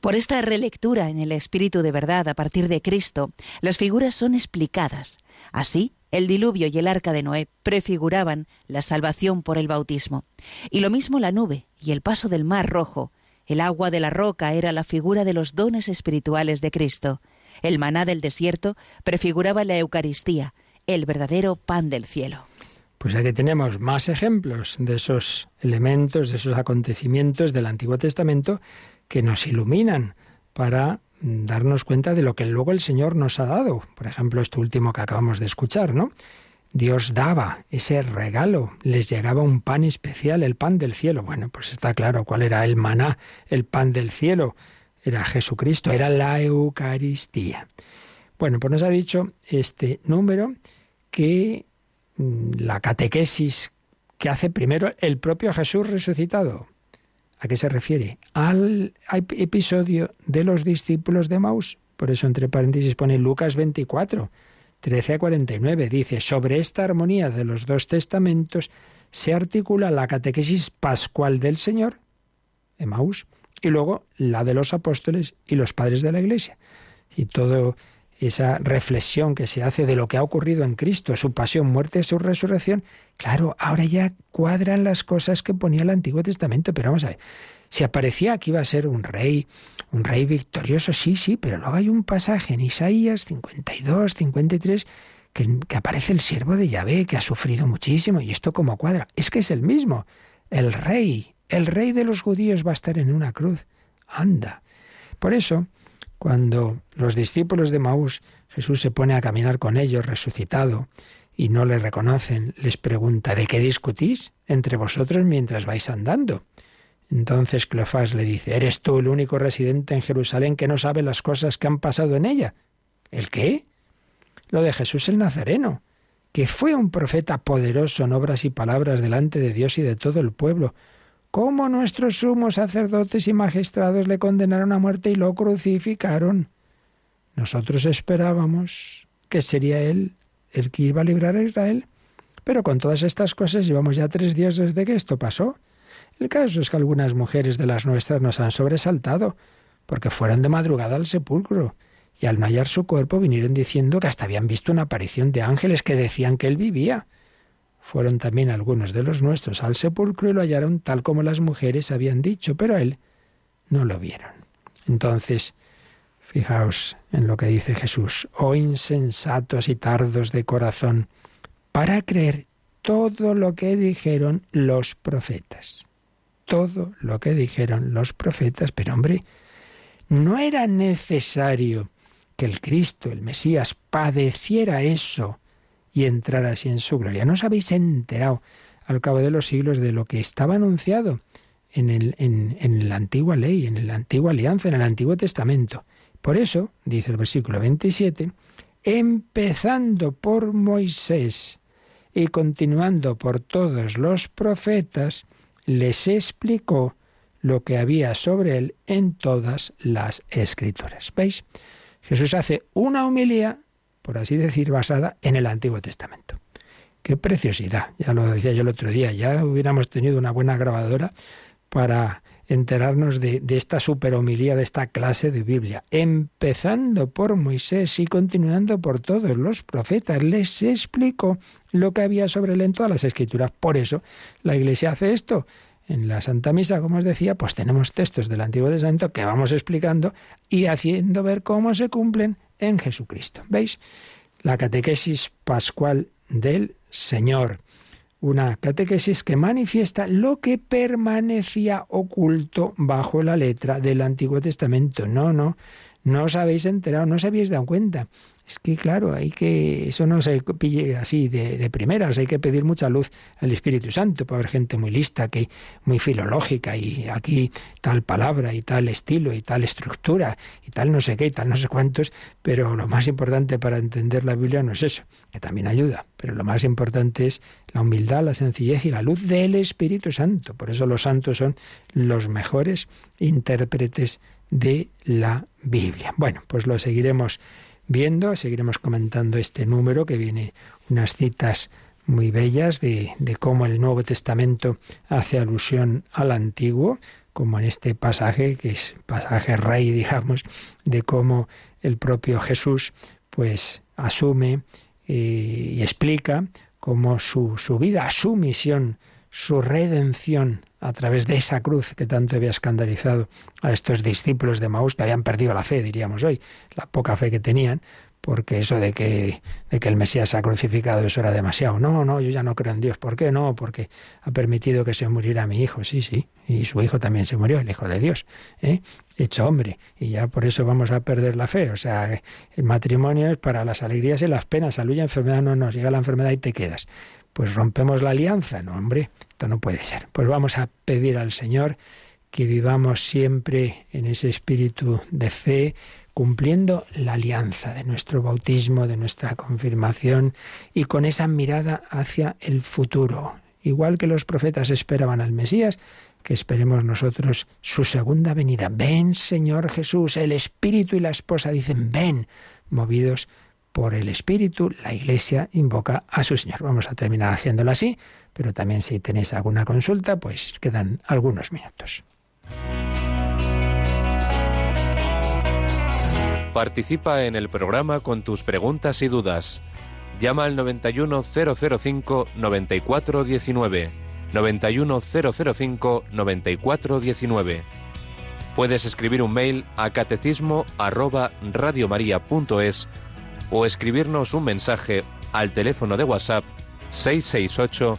Por esta relectura en el Espíritu de verdad a partir de Cristo, las figuras son explicadas. Así, el diluvio y el arca de Noé prefiguraban la salvación por el bautismo. Y lo mismo la nube y el paso del mar rojo. El agua de la roca era la figura de los dones espirituales de Cristo. El maná del desierto prefiguraba la Eucaristía, el verdadero pan del cielo. Pues aquí tenemos más ejemplos de esos elementos, de esos acontecimientos del Antiguo Testamento que nos iluminan para darnos cuenta de lo que luego el Señor nos ha dado. Por ejemplo, esto último que acabamos de escuchar, ¿no? Dios daba ese regalo, les llegaba un pan especial, el pan del cielo. Bueno, pues está claro cuál era el maná, el pan del cielo. Era Jesucristo, era la Eucaristía. Bueno, pues nos ha dicho este número que la catequesis que hace primero el propio Jesús resucitado. ¿A qué se refiere? Al episodio de los discípulos de Maús. Por eso entre paréntesis pone Lucas 24, 13 a 49. Dice, sobre esta armonía de los dos testamentos se articula la catequesis pascual del Señor, Maús, y luego la de los apóstoles y los padres de la Iglesia. Y todo esa reflexión que se hace de lo que ha ocurrido en Cristo, su pasión, muerte su resurrección, claro, ahora ya cuadran las cosas que ponía el Antiguo Testamento, pero vamos a ver, si aparecía que iba a ser un rey, un rey victorioso, sí, sí, pero luego hay un pasaje en Isaías 52, 53, que, que aparece el siervo de Yahvé, que ha sufrido muchísimo, y esto como cuadra, es que es el mismo, el rey, el rey de los judíos va a estar en una cruz, anda. Por eso, cuando los discípulos de Maús, Jesús se pone a caminar con ellos resucitado y no le reconocen, les pregunta, ¿de qué discutís entre vosotros mientras vais andando? Entonces Cleofás le dice, ¿eres tú el único residente en Jerusalén que no sabe las cosas que han pasado en ella? ¿El qué? Lo de Jesús el Nazareno, que fue un profeta poderoso en obras y palabras delante de Dios y de todo el pueblo, cómo nuestros sumos sacerdotes y magistrados le condenaron a muerte y lo crucificaron. Nosotros esperábamos que sería él el que iba a librar a Israel, pero con todas estas cosas llevamos ya tres días desde que esto pasó. El caso es que algunas mujeres de las nuestras nos han sobresaltado, porque fueron de madrugada al sepulcro, y al no hallar su cuerpo vinieron diciendo que hasta habían visto una aparición de ángeles que decían que él vivía. Fueron también algunos de los nuestros al sepulcro y lo hallaron tal como las mujeres habían dicho, pero a él no lo vieron. Entonces, fijaos en lo que dice Jesús, oh insensatos y tardos de corazón, para creer todo lo que dijeron los profetas. Todo lo que dijeron los profetas, pero hombre, no era necesario que el Cristo, el Mesías, padeciera eso y entrar así en su gloria. ¿No os habéis enterado al cabo de los siglos de lo que estaba anunciado en, la antigua ley, en la antigua alianza, en el Antiguo Testamento? Por eso, dice el versículo 27, empezando por Moisés y continuando por todos los profetas, les explicó lo que había sobre él en todas las escrituras. ¿Veis? Jesús hace una homilía por así decir, basada en el Antiguo Testamento. Qué preciosidad, ya lo decía yo el otro día, ya hubiéramos tenido una buena grabadora para enterarnos de, esta superhomilía, de esta clase de Biblia, empezando por Moisés y continuando por todos los profetas. Les explicó lo que había sobre él en todas las escrituras. Por eso la Iglesia hace esto. En la Santa Misa, como os decía, pues tenemos textos del Antiguo Testamento que vamos explicando y haciendo ver cómo se cumplen en Jesucristo. ¿Veis? La catequesis pascual del Señor. Una catequesis que manifiesta lo que permanecía oculto bajo la letra del Antiguo Testamento. No, no, no os habéis enterado, no os habéis dado cuenta. Es que, claro, hay que. Eso no se pille así de, de, primeras, hay que pedir mucha luz al Espíritu Santo para haber gente muy lista, que, muy filológica, y aquí tal palabra, y tal estilo, y tal estructura, y tal no sé qué, y tal no sé cuántos, pero lo más importante para entender la Biblia no es eso, que también ayuda, pero lo más importante es la humildad, la sencillez y la luz del Espíritu Santo. Por eso los santos son los mejores intérpretes de la Biblia. Bueno, pues lo seguiremos viendo. Seguiremos comentando este número que viene unas citas muy bellas de, de, cómo el Nuevo Testamento hace alusión al Antiguo, como en este pasaje, que es pasaje rey, digamos, de cómo el propio Jesús pues asume eh, y explica cómo su, su vida, su misión, su redención a través de esa cruz que tanto había escandalizado a estos discípulos de Maús que habían perdido la fe, diríamos hoy, la poca fe que tenían, porque eso de que, de que el Mesías ha crucificado, eso era demasiado. No, no, yo ya no creo en Dios. ¿Por qué no? Porque ha permitido que se muriera mi hijo. Sí, sí. Y su hijo también se murió, el hijo de Dios, ¿eh? hecho hombre. Y ya por eso vamos a perder la fe. O sea, el matrimonio es para las alegrías y las penas. Salud y enfermedad no nos llega la enfermedad y te quedas. Pues rompemos la alianza. No, hombre, esto no puede ser. Pues vamos a pedir al Señor que vivamos siempre en ese espíritu de fe, cumpliendo la alianza de nuestro bautismo, de nuestra confirmación y con esa mirada hacia el futuro. Igual que los profetas esperaban al Mesías, que esperemos nosotros su segunda venida. Ven, Señor Jesús, el Espíritu y la esposa dicen, ven, movidos por el Espíritu, la Iglesia invoca a su Señor. Vamos a terminar haciéndolo así, pero también si tenéis alguna consulta, pues quedan algunos minutos. Participa en el programa con tus preguntas y dudas. Llama al 91005 9419. 91005 9419. Puedes escribir un mail a catecismo arroba radiomaria.es o escribirnos un mensaje al teléfono de WhatsApp 668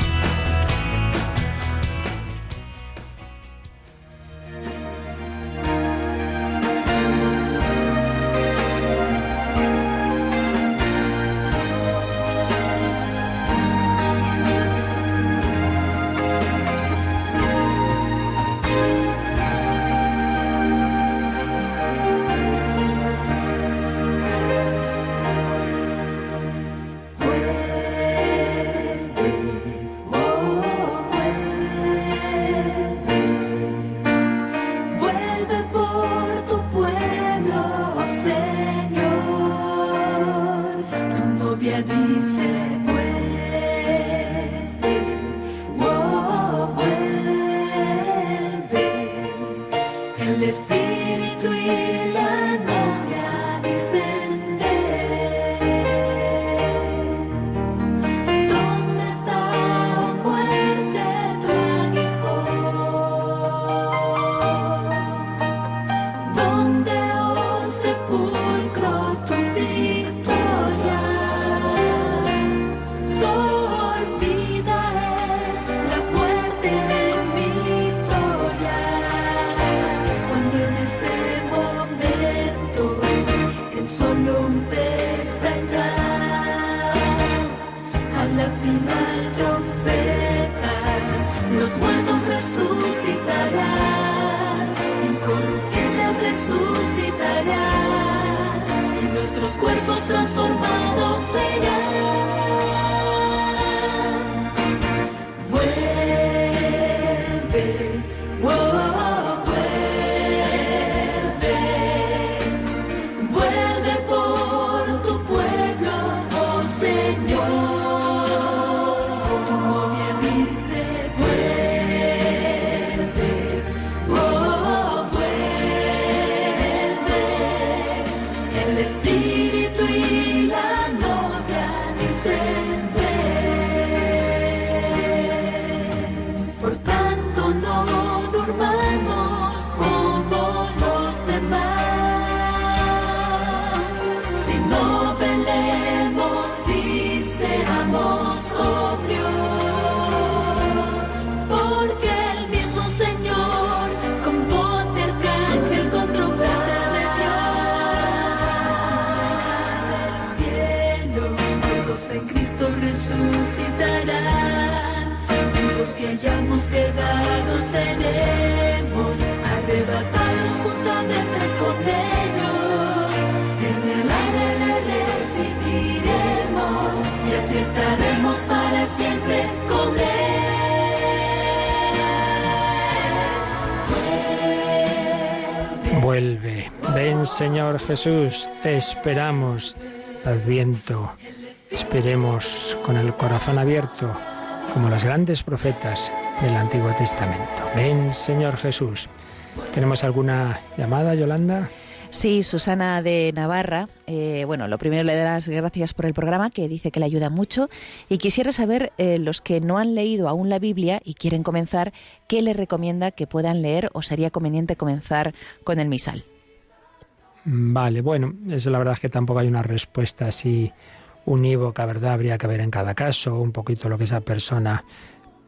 Jesús, te esperamos. Adviento. Esperemos con el corazón abierto, como los grandes profetas del Antiguo Testamento. Ven, Señor Jesús. ¿Tenemos alguna llamada, Yolanda? Sí, Susana de Navarra. eh, bueno, lo primero le doy las gracias por el programa, que dice que le ayuda mucho. Y quisiera saber, eh, los que no han leído aún la Biblia y quieren comenzar, ¿qué le recomienda que puedan leer o sería conveniente comenzar con el misal? Vale, bueno, eso la verdad es que tampoco hay una respuesta así unívoca, ¿verdad? Habría que ver en cada caso un poquito lo que esa persona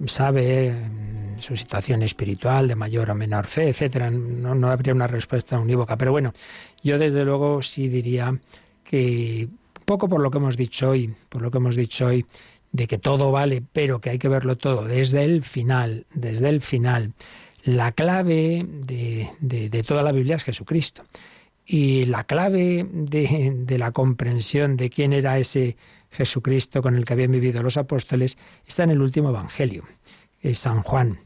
sabe, mm, su situación espiritual de mayor o menor fe, etcétera. No, no habría una respuesta unívoca. Pero bueno, yo desde luego sí diría que poco por lo que hemos dicho hoy, por lo que hemos dicho hoy, de que todo vale, pero que hay que verlo todo desde el final, desde el final. La clave de- de toda la Biblia es Jesucristo. Y la clave de, la comprensión de quién era ese Jesucristo con el que habían vivido los apóstoles está en el último Evangelio, es San Juan.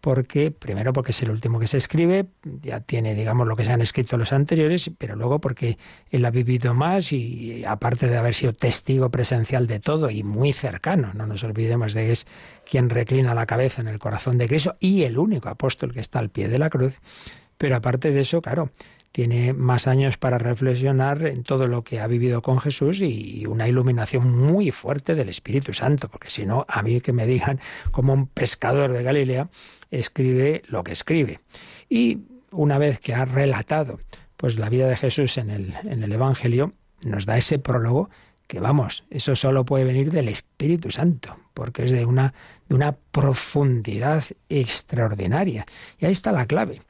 Porque primero porque es el último que se escribe, ya tiene digamos lo que se han escrito los anteriores, pero luego porque él ha vivido más y aparte de haber sido testigo presencial de todo y muy cercano, no nos olvidemos de que es quien reclina la cabeza en el corazón de Cristo y el único apóstol que está al pie de la cruz, pero aparte de eso, claro, tiene más años para reflexionar en todo lo que ha vivido con Jesús y una iluminación muy fuerte del Espíritu Santo, porque si no, a mí que me digan como un pescador de Galilea escribe lo que escribe. Y una vez que ha relatado pues la vida de Jesús en el, en el Evangelio, nos da ese prólogo que vamos, eso solo puede venir del Espíritu Santo, porque es de una, de una profundidad extraordinaria. Y ahí está la clave.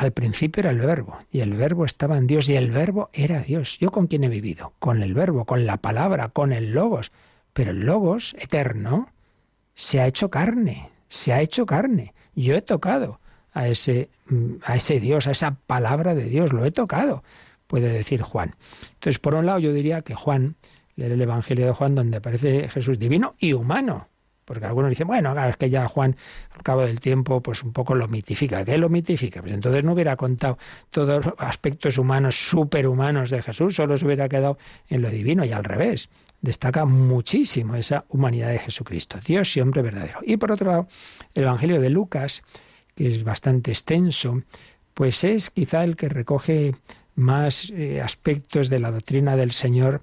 Al principio era el verbo, y el verbo estaba en Dios, y el verbo era Dios. ¿Yo con quién he vivido? Con el verbo, con la palabra, con el logos. Pero el logos eterno se ha hecho carne, se ha hecho carne. Yo he tocado a ese, mm, a ese Dios, a esa palabra de Dios, lo he tocado, puede decir Juan. Entonces, por un lado, yo diría que Juan, leer el Evangelio de Juan, donde aparece Jesús divino y humano, porque algunos dicen, bueno, es que ya Juan, al cabo del tiempo, pues un poco lo mitifica. ¿Qué lo mitifica? Pues entonces no hubiera contado todos los aspectos humanos, superhumanos de Jesús, solo se hubiera quedado en lo divino y al revés. Destaca muchísimo esa humanidad de Jesucristo, Dios hombre verdadero. Y por otro lado, el Evangelio de Lucas, que es bastante extenso, pues es quizá el que recoge más eh, aspectos de la doctrina del Señor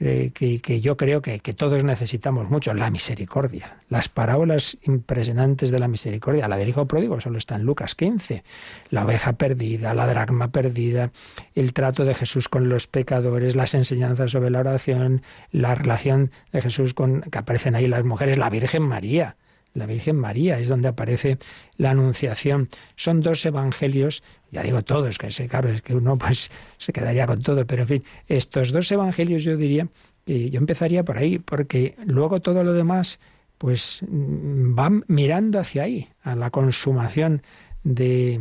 eh, que, yo creo que, todos necesitamos mucho, la misericordia. Las parábolas impresionantes de la misericordia. La del Hijo Pródigo solo está en Lucas 15. La oveja perdida, la dracma perdida, el trato de Jesús con los pecadores, las enseñanzas sobre la oración, la relación de Jesús con que aparecen ahí las mujeres, la Virgen María la Virgen María, es donde aparece la Anunciación. Son dos evangelios, ya digo todos, que sé, claro, es que uno pues se quedaría con todo, pero en fin, estos dos evangelios yo diría que yo empezaría por ahí, porque luego todo lo demás pues mm, van mirando hacia ahí, a la consumación de,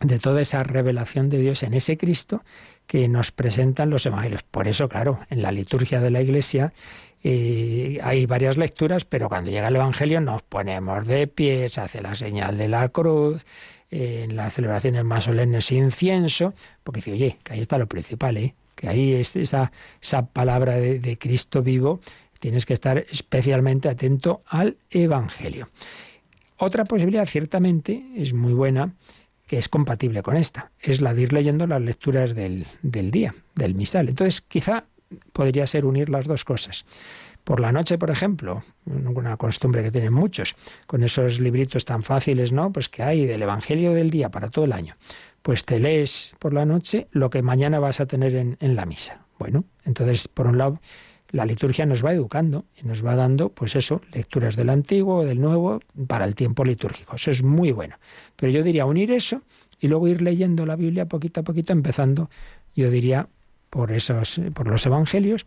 de toda esa revelación de Dios en ese Cristo que nos presentan los evangelios. Por eso, claro, en la liturgia de la Iglesia hay varias lecturas, pero cuando llega el Evangelio nos ponemos de pie, se hace la señal de la cruz, en las celebraciones más solemnes incienso, porque dice, oye, que ahí está lo principal, ¿eh? que ahí es esa, esa palabra de, de Cristo vivo, tienes que estar especialmente atento al Evangelio. Otra posibilidad, ciertamente, es muy buena, que es compatible con esta, es la de ir leyendo las lecturas del, del día, del misal. Entonces, quizá podría ser unir las dos cosas. Por la noche, por ejemplo, una costumbre que tienen muchos, con esos libritos tan fáciles, ¿no? Pues que hay del Evangelio del día para todo el año. Pues te lees por la noche lo que mañana vas a tener en, en la misa. Bueno, entonces, por un lado, la liturgia nos va educando y nos va dando, pues eso, lecturas del antiguo, del nuevo, para el tiempo litúrgico. Eso es muy bueno. Pero yo diría unir eso y luego ir leyendo la Biblia poquito a poquito, empezando, yo diría, por, esos, por los evangelios,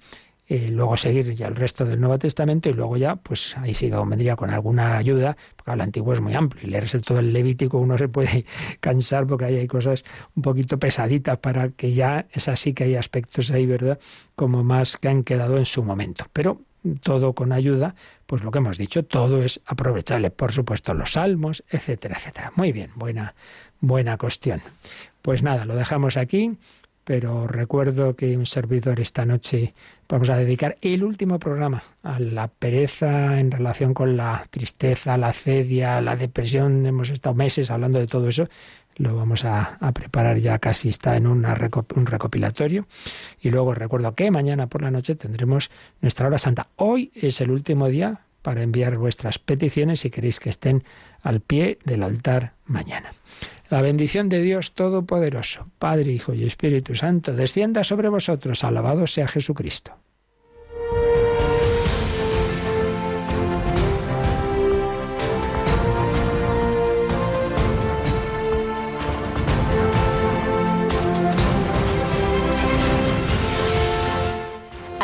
eh, luego seguir ya el resto del Nuevo Testamento y luego ya, pues ahí sí vendría con alguna ayuda, porque el Antiguo es muy amplio y leerse todo el Levítico uno se puede cansar porque ahí hay cosas un poquito pesaditas para que ya es así que hay aspectos ahí, ¿verdad? Como más que han quedado en su momento. Pero todo con ayuda, pues lo que hemos dicho, todo es aprovechable, por supuesto, los salmos, etcétera, etcétera. Muy bien, buena, buena cuestión. Pues nada, lo dejamos aquí pero recuerdo que un servidor esta noche vamos a dedicar el último programa a la pereza en relación con la tristeza, la cedia, la depresión. Hemos estado meses hablando de todo eso. Lo vamos a, preparar ya casi está en un recopilatorio. Y luego recuerdo que mañana por la noche tendremos nuestra hora santa. Hoy es el último día para enviar vuestras peticiones si queréis que estén al pie del altar mañana. La bendición de Dios Todopoderoso, Padre, Hijo y Espíritu Santo, descienda sobre vosotros. Alabado sea Jesucristo.